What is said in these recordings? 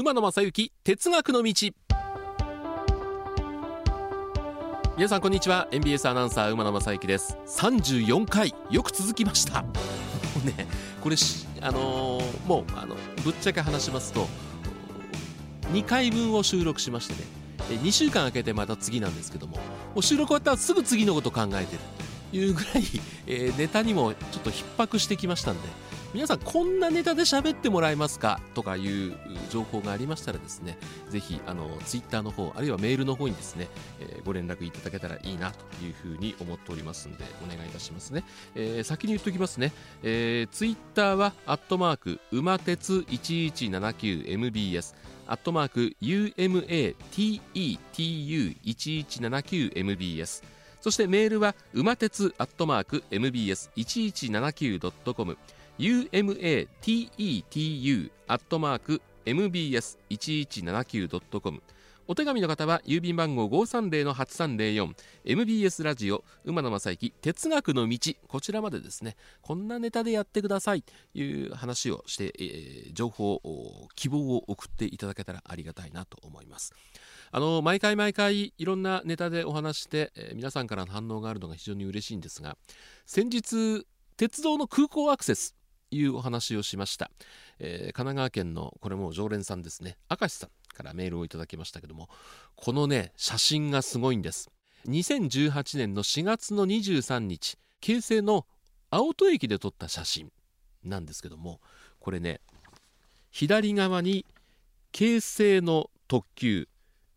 馬野正幸哲学の道。皆さんこんにちは。NBS アナウンサー馬野正幸です。34回よく続きました。ねこれあのー、もうあのぶっちゃけ話しますと2回分を収録しましてね。2週間空けてまた次なんですけどももう収録終わったらすぐ次のこと考えてるというぐらい、えー、ネタにもちょっと逼迫してきましたんで皆さんこんなネタで喋ってもらえますかとかいう情報がありましたらですねぜひあのツイッターの方あるいはメールの方にですね、えー、ご連絡いただけたらいいなというふうに思っておりますんでお願いいたしますね、えー、先に言っておきますね、えー、ツイッターはアットマーク馬鉄 1179MBS アットマーク UMATETU1179MBS そしてメールは馬鉄アットマーク MBS1179.com umatetu.mbs1179.com お手紙の方は郵便番号530-8304 MBS ラジオ馬野正幸哲学の道。こちらまでですね。こんなネタでやってください。という話をして、えー、情報希望を送っていただけたらありがたいなと思います。あの毎回毎回いろんなネタでお話して、えー、皆さんからの反応があるのが非常に嬉しいんですが先日鉄道の空港アクセスいうお話をしました、えー、神奈川県のこれも常連さんですね。明石さんからメールをいただきましたけどもこのね写真がすごいんです。2018年の4月の23日京成の青戸駅で撮った写真なんですけどもこれね左側に京成の特急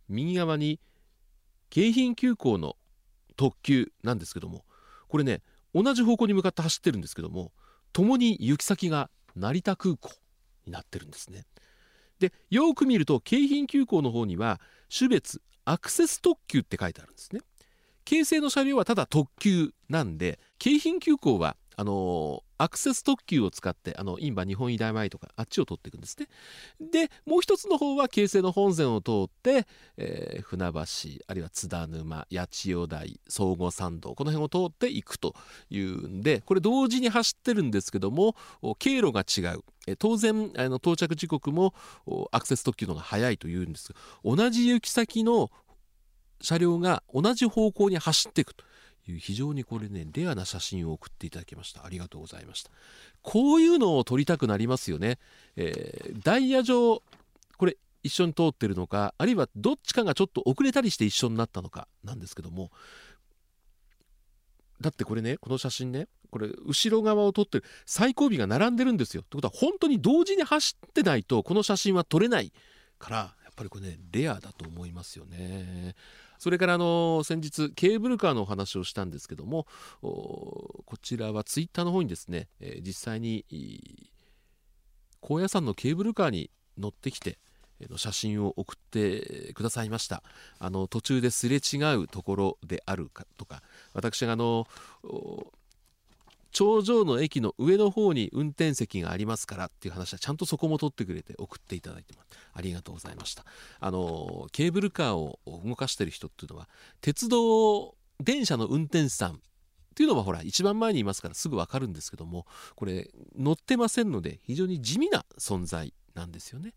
右側に京浜急行の特急なんですけどもこれね同じ方向に向かって走ってるんですけども共に行き先が成田空港になってるんですね。でよく見ると京浜急行の方には種別アクセス特急って書いてあるんですね。京成の車両はただ特急なんで京浜急行はあのアクセス特急を使ってあのインバ日本医大前とかあっちを取っていくんですね。でもう一つの方は京成の本線を通って、えー、船橋あるいは津田沼八千代台総合参道この辺を通っていくというんでこれ同時に走ってるんですけども経路が違う。当然あの到着時刻もアクセス特急の方が早いというんですが同じ行き先の車両が同じ方向に走っていくという非常にこれねレアな写真を送っていただきました。ありがとうございました。こういうのを撮りたくなりますよね、えー、ダイヤ上これ一緒に通ってるのかあるいはどっちかがちょっと遅れたりして一緒になったのかなんですけども。だってこれねこの写真ねこれ後ろ側を撮ってる最後尾が並んでるんですよ。ってことは本当に同時に走ってないとこの写真は撮れないからやっぱりこれねレアだと思いますよね。それからあの先日ケーブルカーのお話をしたんですけどもこちらはツイッターの方にですね、え、実際に高野山のケーブルカーに乗ってきての写真を送ってくださいました。あの途中ですれ違うところであるかとか私があの頂上の駅の上の方に運転席がありますからっていう話はちゃんとそこも取ってくれて送っていただいてます。ありがとうございました。あのケーブルカーを動かしてる人っていうのは鉄道電車の運転手さんっていうのはほら一番前にいますからすぐ分かるんですけどもこれ乗ってませんので非常に地味な存在なんですよね。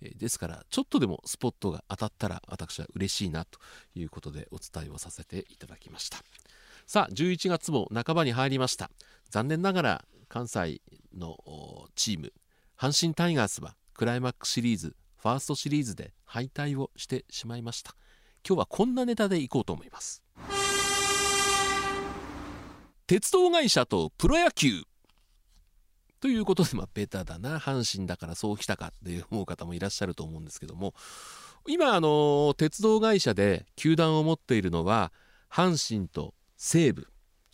ですからちょっとでもスポットが当たったら私は嬉しいなということでお伝えをさせていただきました。さあ11月も半ばに入りました。残念ながら関西のチーム阪神タイガースはクライマックスシリーズファーストシリーズで敗退をしてしまいました。今日はこんなネタでいこうと思います。鉄道会社とプロ野球。ということでまあベタだな。阪神だからそうきたかって思う方もいらっしゃると思うんですけども。今あの鉄道会社で球団を持っているのは阪神と西武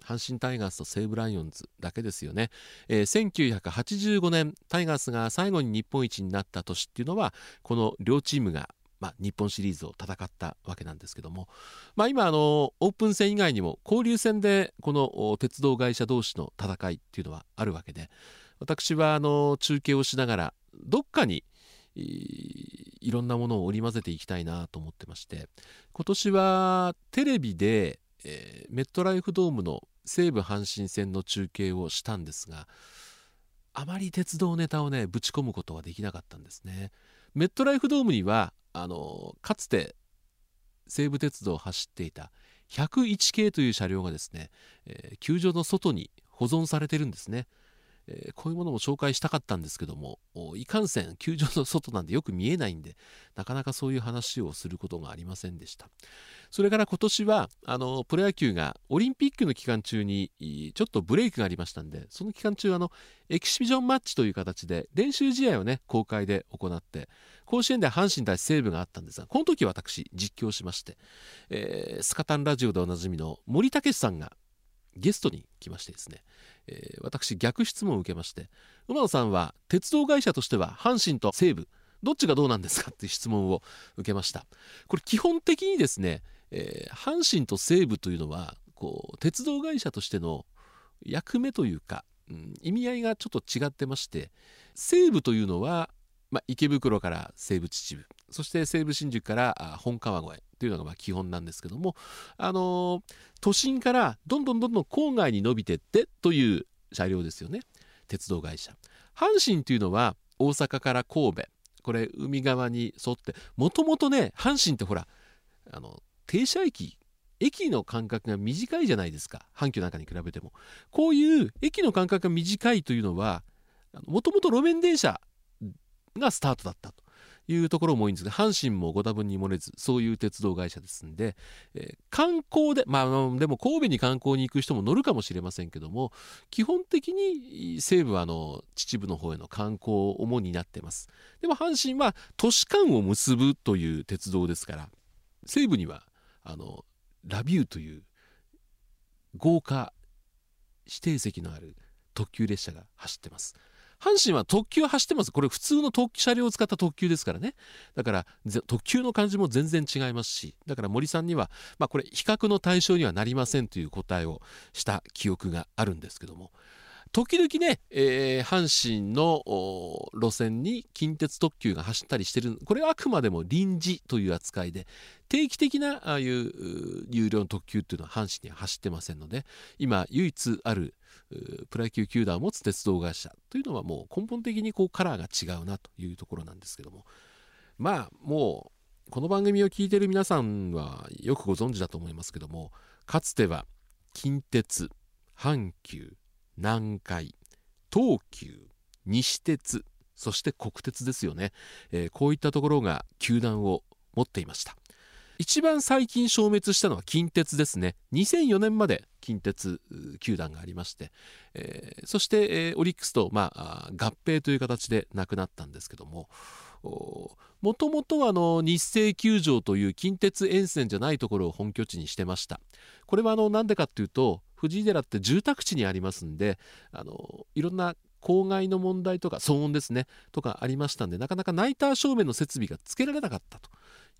阪神タイガースと西武ライオンズだけですよね、えー、1985年タイガースが最後に日本一になった年っていうのはこの両チームがまあ、日本シリーズを戦ったわけなんですけども、まあ、今あのオープン戦以外にも交流戦でこの鉄道会社同士の戦いっていうのはあるわけで私はあの中継をしながらどっかにいろんなものを織り交ぜていきたいなと思ってまして今年はテレビで、えー、メットライフドームの西武阪神戦の中継をしたんですがあまり鉄道ネタをねぶち込むことはできなかったんですね。メットライフドームにはあのかつて西武鉄道を走っていた101系という車両がですね、えー、球場の外に保存されてるんですね。えー、こういうものも紹介したかったんですけどもいかんせん球場の外なんでよく見えないんでなかなかそういう話をすることがありませんでした。それから今年はあのプロ野球がオリンピックの期間中にちょっとブレイクがありましたんでその期間中あのエキシビジョンマッチという形で練習試合をね公開で行って甲子園で阪神対西武があったんですがこの時私実況しまして、えー、スカタンラジオでおなじみの森武さんがゲストに来ましてですね、えー、私逆質問を受けまして馬野さんは鉄道会社としては阪神と西武どっちがどうなんですかっていう質問を受けました。これ基本的にですね、えー、阪神と西武というのはこう鉄道会社としての役目というか、うん、意味合いがちょっと違ってまして西武というのは、まあ、池袋から西武秩父そして西武新宿から本川越。というのがまあ基本なんですけども、あの、都心からどんどんどんどん郊外に伸びてってという車両ですよね。鉄道会社。阪神というのは大阪から神戸。これ海側に沿って。もともとね阪神ってほらあの停車駅駅の間隔が短いじゃないですか。阪急なんかに比べても。こういう駅の間隔が短いというのはもともと路面電車がスタートだったと。いうところも多いんですが阪神もご多分に漏れずそういう鉄道会社ですんで、えー、観光でまあでも神戸に観光に行く人も乗るかもしれませんけども基本的に西武はあの秩父の方への観光を主になってます。でも阪神は都市間を結ぶという鉄道ですから西武にはあのラビューという豪華指定席のある特急列車が走ってます。阪神は特急走ってます。これ普通の特車両を使った特急ですからね。だから特急の感じも全然違いますしだから森さんには、まあ、これ比較の対象にはなりませんという答えをした記憶があるんですけども。時々ね、えー、阪神の路線に近鉄特急が走ったりしてるこれはあくまでも臨時という扱いで定期的なああいう有料の特急っていうのは阪神には走ってませんので今唯一あるプロ野球球団を持つ鉄道会社というのはもう根本的にこうカラーが違うなというところなんですけども。まあもうこの番組を聞いている皆さんはよくご存知だと思いますけどもかつては近鉄阪急南海東急西鉄そして国鉄ですよね、えー、こういったところが球団を持っていました。一番最近消滅したのは近鉄ですね。2004年まで近鉄球団がありまして、えー、そして、えー、オリックスと、まあ、合併という形でなくなったんですけどももともとはの日清球場という近鉄沿線じゃないところを本拠地にしてました。これはあのなんでかっていうと藤井寺って住宅地にありますんであのいろんな公害の問題とか騒音ですねとかありましたんでなかなかナイター照明の設備がつけられなかったと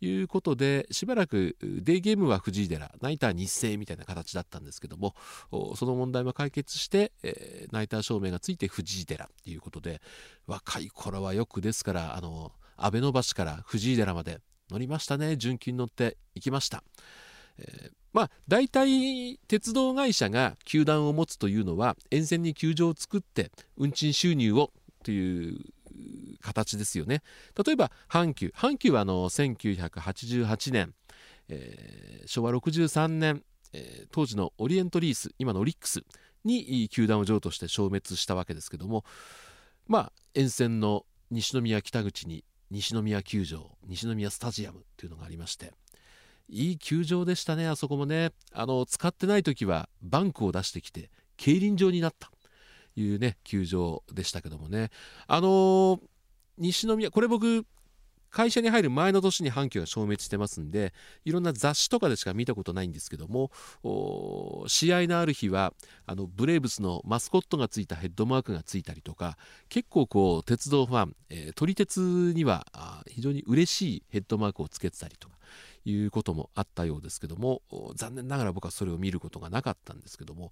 いうことでしばらくデイゲームは藤井寺ナイター日清みたいな形だったんですけどもその問題も解決して、えー、ナイター照明がついて藤井寺っていうことで若い頃はよくですからあの阿部の橋から藤井寺まで乗りましたね純金乗って行きました。えーまあ、大体鉄道会社が球団を持つというのは沿線に球場を作って運賃収入をという形ですよね。例えば阪急。阪急はあの1988年、えー、昭和63年、えー、当時のオリエントリース今のオリックスに球団を譲渡して消滅したわけですけどもまあ沿線の西宮北口に西宮球場西宮スタジアムというのがありましていい球場でしたねあそこもね。あの使ってない時はバンクを出してきて競輪場になったというね球場でしたけどもね。あのー、西宮これ僕会社に入る前の年に阪急が消滅してますんでいろんな雑誌とかでしか見たことないんですけども試合のある日はあのブレーブスのマスコットがついたヘッドマークがついたりとか結構こう鉄道ファン、えー、撮り鉄には非常に嬉しいヘッドマークをつけてたりとかいうこともあったようですけども残念ながら僕はそれを見ることがなかったんですけども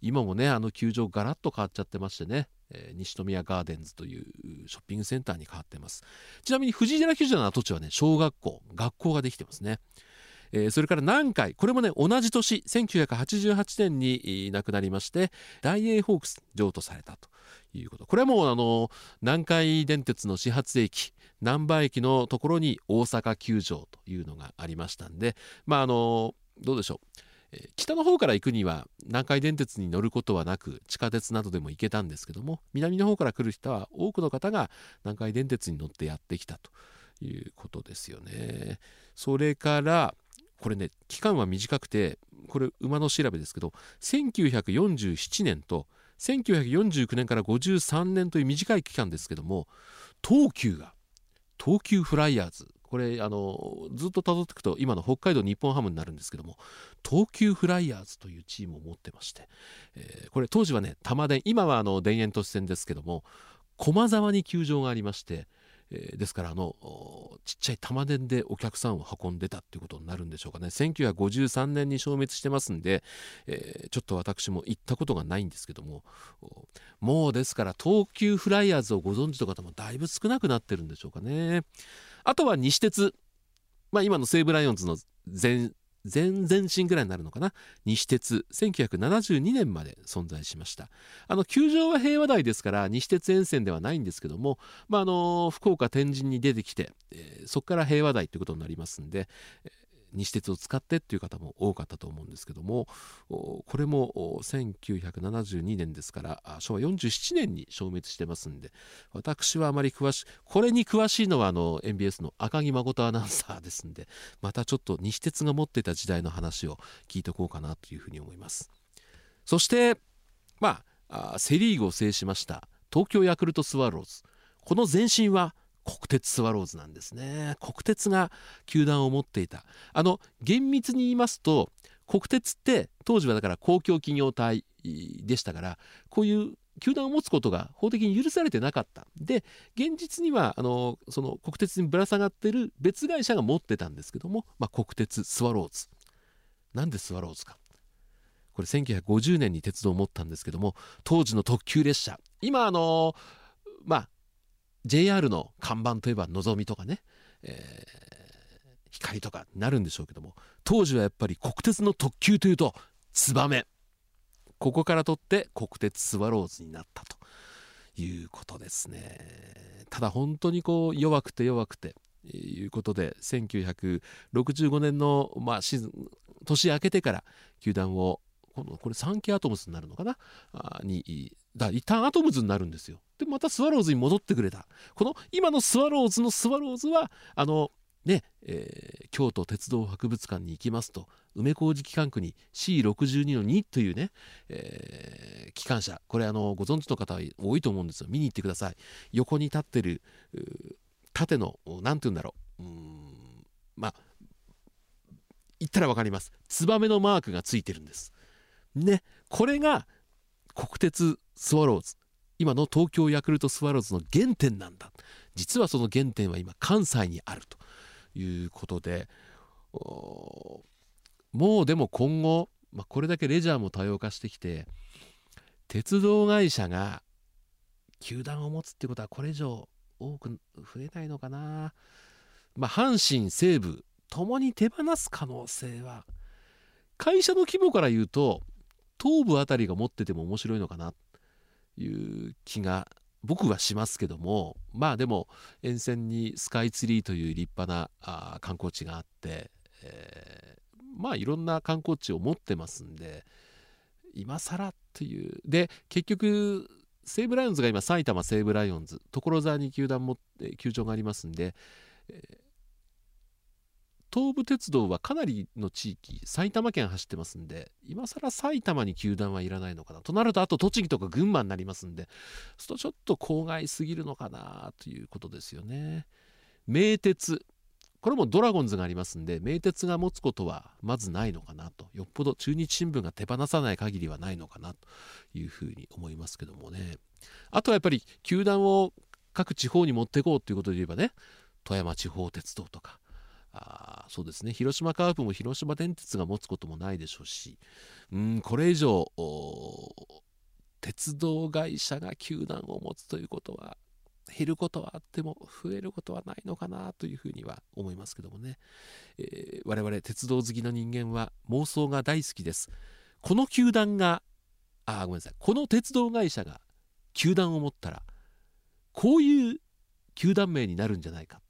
今もねあの球場ガラッと変わっちゃってましてね、えー、西宮ガーデンズというショッピングセンターに変わってます。ちなみに藤井寺球場の跡地はね小学校学校ができてますね、えー、それから南海これもね同じ年1988年に亡くなりまして大英ホークス譲渡されたと。いうことこれはもうあの南海電鉄の始発駅難波駅のところに大阪球場というのがありましたんでまああのどうでしょう北の方から行くには南海電鉄に乗ることはなく地下鉄などでも行けたんですけども南の方から来る人は多くの方が南海電鉄に乗ってやってきたということですよね。それからこれね期間は短くてこれ馬の調べですけど1947年と1949年から53年という短い期間ですけども東急が東急フライヤーズこれあのずっと辿っていくと今の北海道日本ハムになるんですけども東急フライヤーズというチームを持ってまして、えー、これ当時はね玉電今はあの田園都市線ですけども駒沢に球場がありましてえー、ですからあのちっちゃい玉電でお客さんを運んでたっていうことになるんでしょうかね。1953年に消滅してますんで、えー、ちょっと私も行ったことがないんですけどももうですから東急フライヤーズをご存知の方もだいぶ少なくなってるんでしょうかね。あとは西鉄。まあ今の西武ライオンズの前前々身ぐらいになるのかな？西鉄1972年まで存在しました。あの球場は平和台ですから西鉄沿線ではないんですけども、まあ、あの福岡天神に出てきて、えー、そこから平和台ということになりますんで、えー西鉄を使ってっていう方も多かったと思うんですけどもこれも1972年ですから昭和47年に消滅してますんで私はあまり詳しいこれに詳しいのはあの MBS の赤木誠アナウンサーですんでまたちょっと西鉄が持ってた時代の話を聞いておこうかなというふうに思います。そしてまあセ・リーグを制しました東京ヤクルトスワローズ。この前身は国鉄スワローズなんですね。国鉄が球団を持っていた。あの厳密に言いますと国鉄って当時はだから公共企業体でしたからこういう球団を持つことが法的に許されてなかった。で現実にはあのその国鉄にぶら下がってる別会社が持ってたんですけども、まあ、国鉄スワローズ。なんでスワローズか。これ1950年に鉄道を持ったんですけども当時の特急列車。今あのまあ JR の看板といえばのぞみとかね、えー、光とかなるんでしょうけども。当時はやっぱり国鉄の特急というとツバメ。ここから取って国鉄スワローズになったということですね。ただ本当にこう弱くて弱くていうことで1965年の、まあ、年明けてから球団をこのこれサンケアトムスになるのかな？あにだ一旦アトムズになるんですよ。でまたスワローズに戻ってくれた。この今のスワローズのスワローズはあのね、えー、京都鉄道博物館に行きますと梅小路機関区に C62 の2というね、えー、機関車。これあのご存知の方多いと思うんですよ。見に行ってください。横に立ってる縦の何て言うんだろう。うんまあ言ったら分かります。ツバメのマークがついてるんです。ねこれが国鉄スワローズ。今の東京ヤクルトスワローズの原点なんだ。実はその原点は今関西にあるということでもうでも今後、まあ、これだけレジャーも多様化してきて鉄道会社が球団を持つってことはこれ以上多く増えないのかな、まあ、阪神西武ともに手放す可能性は会社の規模から言うと東部あたりが持ってても面白いのかなという気が僕はしますけどもまあでも沿線にスカイツリーという立派なあ観光地があって、えー、まあいろんな観光地を持ってますんで今更っていう。で結局西武ライオンズが今埼玉西武ライオンズ所沢に球団も球場がありますんで、えー、東武鉄道はかなりの地域埼玉県走ってますんで今更埼玉に球団はいらないのかなとなるとあと栃木とか群馬になりますんでそうするとちょっと郊外すぎるのかなということですよね。名鉄。これもドラゴンズがありますんで名鉄が持つことはまずないのかなと。よっぽど中日新聞が手放さない限りはないのかなというふうに思いますけどもね。あとはやっぱり球団を各地方に持っていこうということで言えばね富山地方鉄道とかあそうですね。広島カープも広島電鉄が持つこともないでしょうしうんこれ以上鉄道会社が球団を持つということは減ることはあっても増えることはないのかなというふうには思いますけどもね、えー、我々鉄道好きの人間は妄想が大好きです。この球団があごめんなさい。この鉄道会社が球団を持ったらこういう球団名になるんじゃないか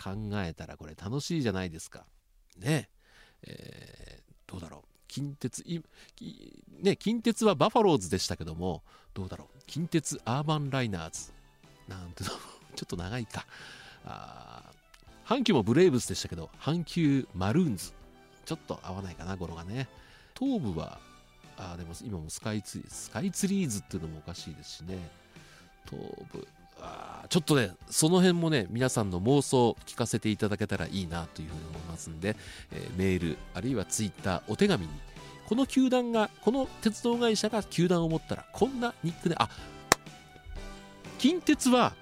考えたらこれ楽しいじゃないですか。ね。えー、どうだろう。近鉄ね近鉄はバファローズでしたけどもどうだろう。近鉄アーバンライナーズ。なんての。ちょっと長いか。あ阪急もブレーブスでしたけど阪急マルーンズ。ちょっと合わないかな語呂がね。東部はあでも今もスカイツリースカイツリーズっていうのもおかしいですしね。東部ちょっとねその辺もね皆さんの妄想を聞かせていただけたらいいなというふうに思いますんで、えー、メールあるいはツイッターお手紙にこの球団がこの鉄道会社が球団を持ったらこんなニックであ近鉄は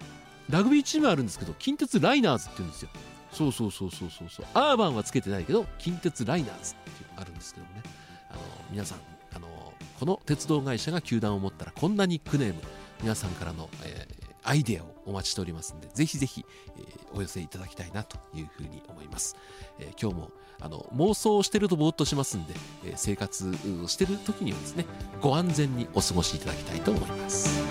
ラグビーチームあるんですけど近鉄ライナーズって言うんですよ。そうそうそうそうそうそう。アーバンはつけてないけど近鉄ライナーズっていうのがあるんですけどもね。あの皆さんあのこの鉄道会社が球団を持ったらこんなニックネーム皆さんからの、えー、アイデアをお待ちしておりますのでぜひぜひ、えー、お寄せいただきたいなというふうに思います、えー、今日もあの妄想をしてるとぼーっとしますんで、え生活をしてる時にはですねご安全にお過ごしいただきたいと思います。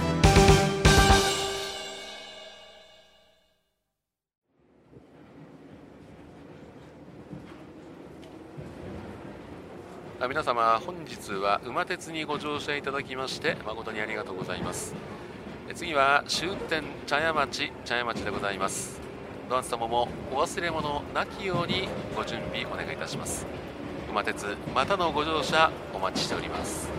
皆様本日は馬鉄にご乗車いただきまして誠にありがとうございます。次は終点茶屋町茶屋町でございます。どなた様もお忘れ物なきようにご準備お願いいたします。馬鉄またのご乗車お待ちしております。